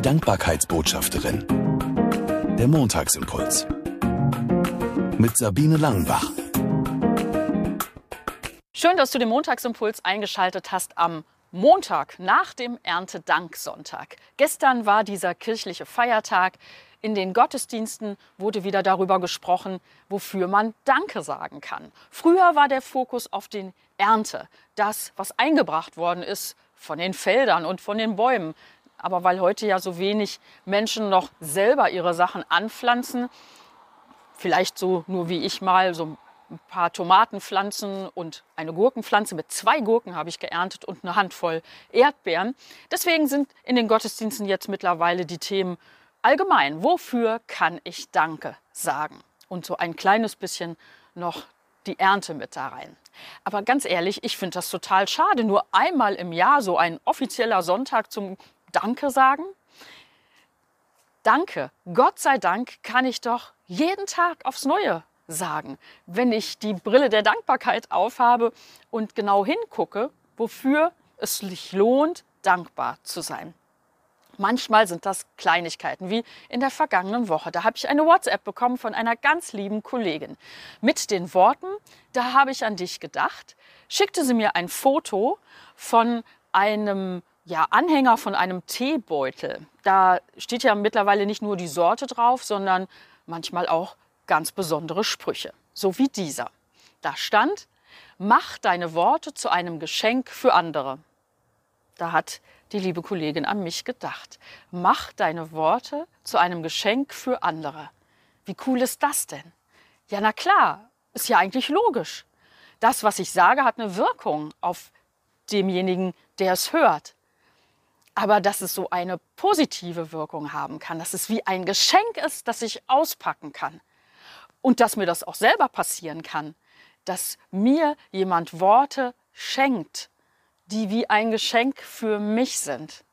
Die Dankbarkeitsbotschafterin. Der Montagsimpuls. Mit Sabine Langenbach. Schön, dass du den Montagsimpuls eingeschaltet hast am Montag nach dem Erntedanksonntag. Gestern war dieser kirchliche Feiertag. In den Gottesdiensten wurde wieder darüber gesprochen, wofür man Danke sagen kann. Früher war der Fokus auf den Ernte, das, was eingebracht worden ist von den Feldern und von den Bäumen. Aber weil heute ja so wenig Menschen noch selber ihre Sachen anpflanzen, vielleicht so nur wie ich mal so ein paar Tomatenpflanzen und eine Gurkenpflanze mit zwei Gurken habe ich geerntet und eine Handvoll Erdbeeren. Deswegen sind in den Gottesdiensten jetzt mittlerweile die Themen allgemein, wofür kann ich Danke sagen? Und so ein kleines bisschen noch die Ernte mit da rein. Aber ganz ehrlich, ich finde das total schade, nur einmal im Jahr so ein offizieller Sonntag zum Danke sagen. Danke, Gott sei Dank kann ich doch jeden Tag aufs Neue sagen, wenn ich die Brille der Dankbarkeit aufhabe und genau hingucke, wofür es sich lohnt, dankbar zu sein. Manchmal sind das Kleinigkeiten, wie in der vergangenen Woche. Da habe ich eine WhatsApp bekommen von einer ganz lieben Kollegin mit den Worten, da habe ich an dich gedacht, schickte sie mir ein Foto von einem ja, Anhänger von einem Teebeutel. Da steht ja mittlerweile nicht nur die Sorte drauf, sondern manchmal auch ganz besondere Sprüche, so wie dieser. Da stand, mach deine Worte zu einem Geschenk für andere. Da hat die liebe Kollegin an mich gedacht. Mach deine Worte zu einem Geschenk für andere. Wie cool ist das denn? Ja, na klar, ist ja eigentlich logisch. Das, was ich sage, hat eine Wirkung auf demjenigen, der es hört. Aber dass es so eine positive Wirkung haben kann, dass es wie ein Geschenk ist, das ich auspacken kann. Und dass mir das auch selber passieren kann, dass mir jemand Worte schenkt, die wie ein Geschenk für mich sind.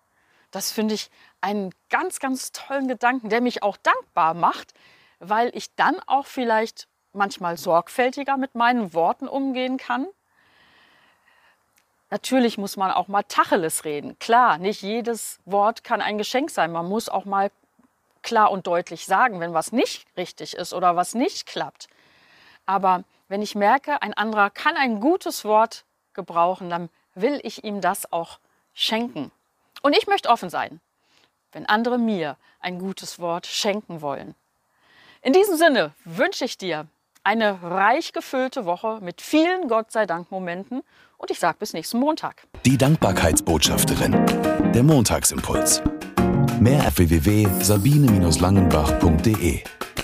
Das finde ich einen ganz, ganz tollen Gedanken, der mich auch dankbar macht, weil ich dann auch vielleicht manchmal sorgfältiger mit meinen Worten umgehen kann. Natürlich muss man auch mal Tacheles reden. Klar, nicht jedes Wort kann ein Geschenk sein. Man muss auch mal klar und deutlich sagen, wenn was nicht richtig ist oder was nicht klappt. Aber wenn ich merke, ein anderer kann ein gutes Wort gebrauchen, dann will ich ihm das auch schenken. Und ich möchte offen sein, wenn andere mir ein gutes Wort schenken wollen. In diesem Sinne wünsche ich dir eine reich gefüllte Woche mit vielen Gott sei Dank Momenten und ich sage bis nächsten Montag. Die Dankbarkeitsbotschafterin. Der Montagsimpuls. Mehr auf www.sabine-langenbach.de